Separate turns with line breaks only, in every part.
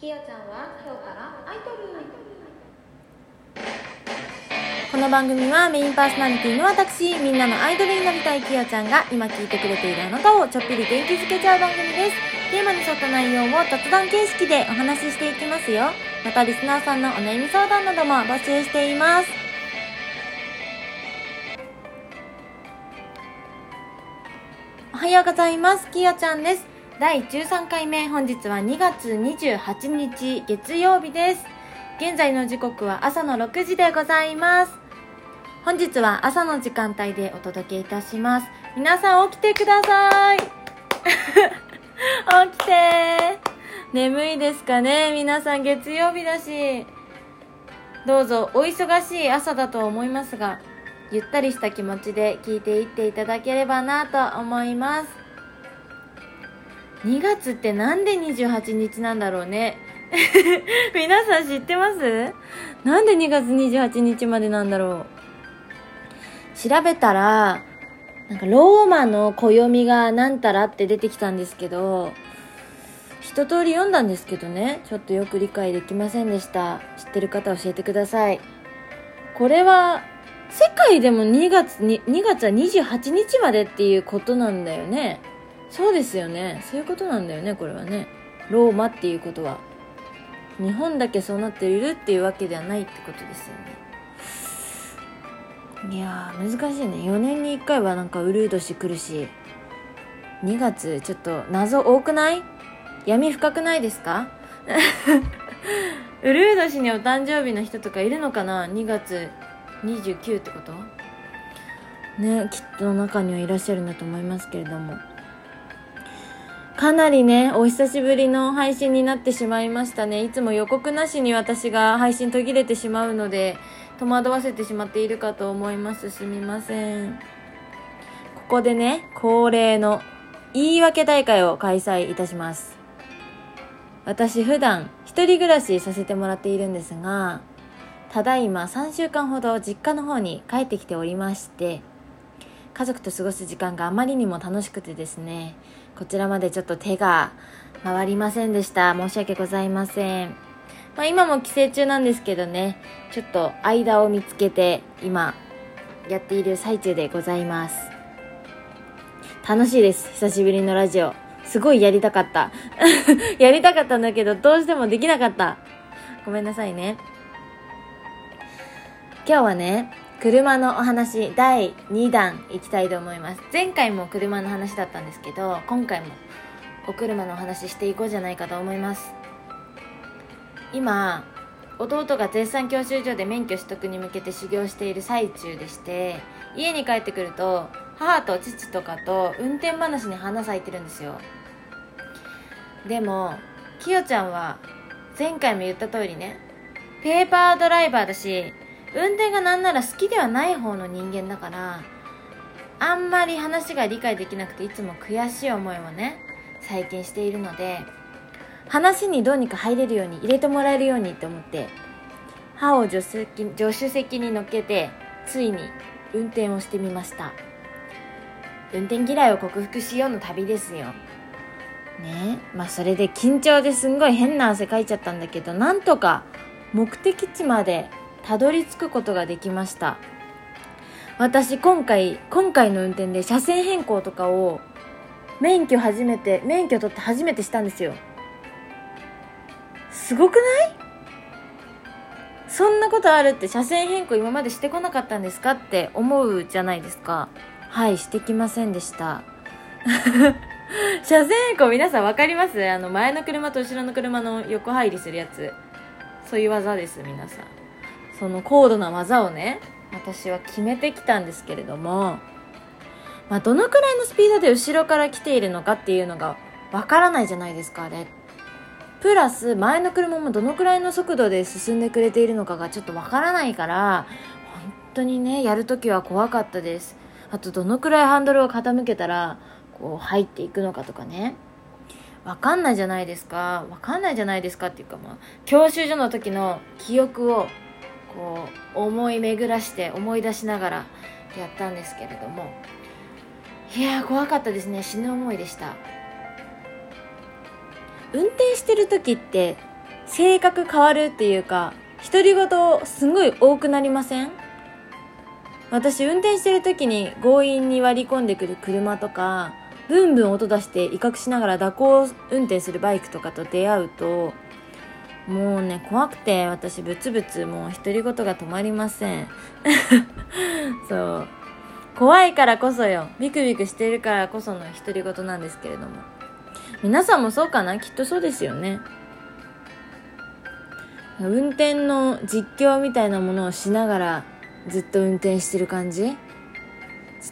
きよちゃんは今日からアイドル
この番組はメインパーソナリティの私みんなのアイドルになりたいきよちゃんが今聞いてくれているあなたをちょっぴり元気づけちゃう番組です。テーマに沿った内容を雑談形式でお話ししていきますよ。またリスナーさんのお悩み相談なども募集しています。おはようございます。きよちゃんです。第13回目本日は2月28日月曜日です。現在の時刻は朝の6時でございます。本日は朝の時間帯でお届けいたします。皆さん起きてください。起きて。眠いですかね？皆さん月曜日だし。どうぞお忙しい朝だと思いますがゆったりした気持ちで聞いていっていただければなと思います。2月ってなんで28日なんだろうね 皆さん知ってます？なんで2月28日までなんだろう？調べたら、なんかローマの暦がなんたらって出てきたんですけど、一通り読んだんですけどね、ちょっとよく理解できませんでした。知ってる方教えてください。これは、世界でも2月に、2月は28日までっていうことなんだよね。そうですよね。そういうことなんだよね、これはね。ローマっていうことは。日本だけそうなっているっていうわけではないってことですよね。いや難しいね4年に1回はなんかウルー年来るし2月ちょっと謎多くない？闇深くないですか？ウルー年にお誕生日の人とかいるのかな？2月29ってこと？ねきっと中にはいらっしゃるんだと思いますけれどもかなりねお久しぶりの配信になってしまいましたね。いつも予告なしに私が配信途切れてしまうので戸惑わせてしまっているかと思います。すみません。ここでね恒例の言い訳大会を開催いたします。私普段一人暮らしさせてもらっているんですがただいま3週間ほど実家の方に帰ってきておりまして家族と過ごす時間があまりにも楽しくてですねこちらまでちょっと手が回りませんでした。申し訳ございません。まあ、今も帰省中なんですけどねちょっと間を見つけて今やっている最中でございます。楽しいです。久しぶりのラジオ。すごいやりたかった。やりたかったんだけどどうしてもできなかった。ごめんなさいね。今日はね車のお話第2弾いきたいと思います。前回も車の話だったんですけど今回もお車のお話していこうじゃないかと思います。今弟が絶賛教習所で免許取得に向けて修行している最中でして家に帰ってくると母と父とかと運転話に花咲いてるんですよ。でもきよちゃんは前回も言った通りねペーパードライバーだし運転がなんなら好きではない方の人間だからあんまり話が理解できなくていつも悔しい思いをね最近しているので話にどうにか入れるように入れてもらえるようにって思って歯を助手席助手席に乗っけてついに運転をしてみました。運転嫌いを克服しようの旅ですよ。ね。まあそれで緊張ですんごい変な汗かいちゃったんだけどなんとか目的地までたどり着くことができました。私今回今回の運転で車線変更とかを免許初めて免許取って初めてしたんですよ。すごくない？そんなことあるって車線変更今までしてこなかったんですかって思うじゃないですか。はいしてきませんでした。車線変更皆さん分かります？あの前の車と後ろの車の横入りするやつ。そういう技です皆さん。その高度な技をね私は決めてきたんですけれどもまあどのくらいのスピードで後ろから来ているのかっていうのが分からないじゃないですかあれ。プラス前の車もどのくらいの速度で進んでくれているのかがちょっとわからないから本当にねやるときは怖かったです。あとどのくらいハンドルを傾けたらこう入っていくのかとかね。わかんないじゃないですか。わかんないじゃないですかっていうかまあ教習所の時の記憶をこう思い巡らして思い出しながらやったんですけれども。いや怖かったですね。死ぬ思いでした。運転してる時って性格変わるっていうか独り言すごい多くなりません？私運転してる時に強引に割り込んでくる車とかブンブン音出して威嚇しながら蛇行運転するバイクとかと出会うともうね怖くて私ブツブツもう独り言が止まりません。そう。怖いからこそよ。ビクビクしてるからこその独り言なんですけれども。皆さんもそうかな？きっとそうですよね。運転の実況みたいなものをしながらずっと運転してる感じ？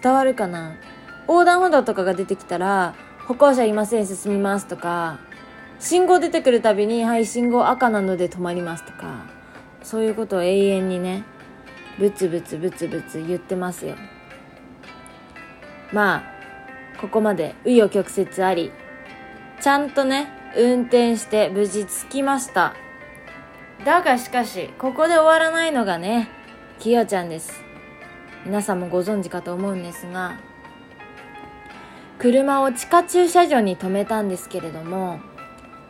伝わるかな？横断歩道とかが出てきたら歩行者いません進みますとか信号出てくるたびにはい信号赤なので止まりますとかそういうことを永遠にねブツブツブツブツ言ってますよ。まあここまで紆余曲折ありちゃんとね運転して無事着きました。だがしかしここで終わらないのがねきよちゃんです。皆さんもご存知かと思うんですが車を地下駐車場に停めたんですけれども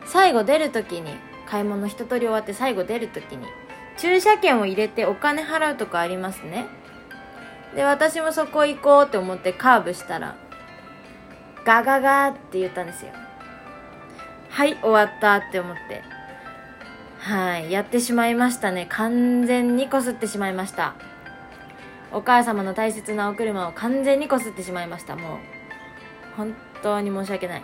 最後出る時に買い物一通り終わって最後出る時に駐車券を入れてお金払うとこありますね。で私もそこ行こうって思ってカーブしたらガガガって言ったんですよ。はい終わったって思って。はいやってしまいましたね。完全にこすってしまいました。お母様の大切なお車を完全にこすってしまいました。もう本当に申し訳ない。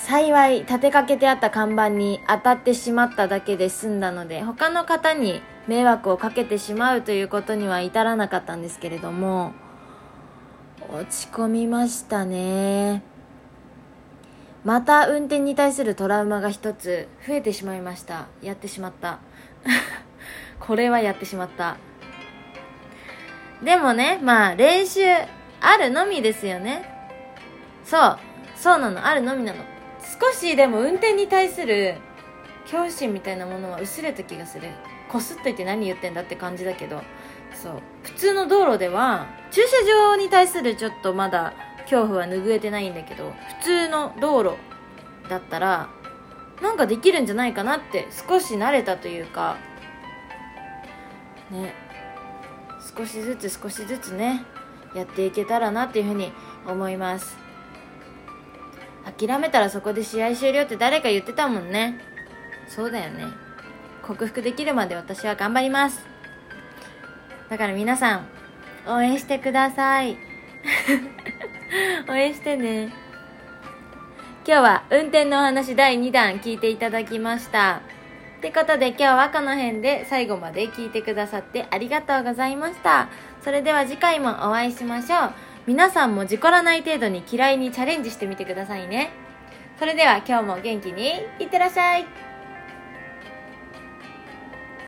幸い立てかけてあった看板に当たってしまっただけで済んだので他の方に迷惑をかけてしまうということには至らなかったんですけれども落ち込みましたね。また運転に対するトラウマが一つ増えてしまいました。やってしまった。これはやってしまった。でもねまあ練習あるのみですよね。そうそうなの。あるのみなの。少しでも運転に対する恐怖心みたいなものは薄れた気がする。こすっといて何言ってんだって感じだけど。そう。普通の道路では駐車場に対するちょっとまだ恐怖は拭えてないんだけど普通の道路だったらなんかできるんじゃないかなって少し慣れたというかね。少しずつ少しずつねやっていけたらなっていうふうに思います。諦めたらそこで試合終了って誰か言ってたもんね。そうだよね。克服できるまで私は頑張ります。だから皆さん応援してください。応援してね。今日は運転のお話第2弾聞いていただきました。ってことで今日はこの辺で最後まで聞いてくださってありがとうございました。それでは次回もお会いしましょう。皆さんも事故らない程度に嫌いにチャレンジしてみてくださいね。それでは今日も元気にいってらっしゃい。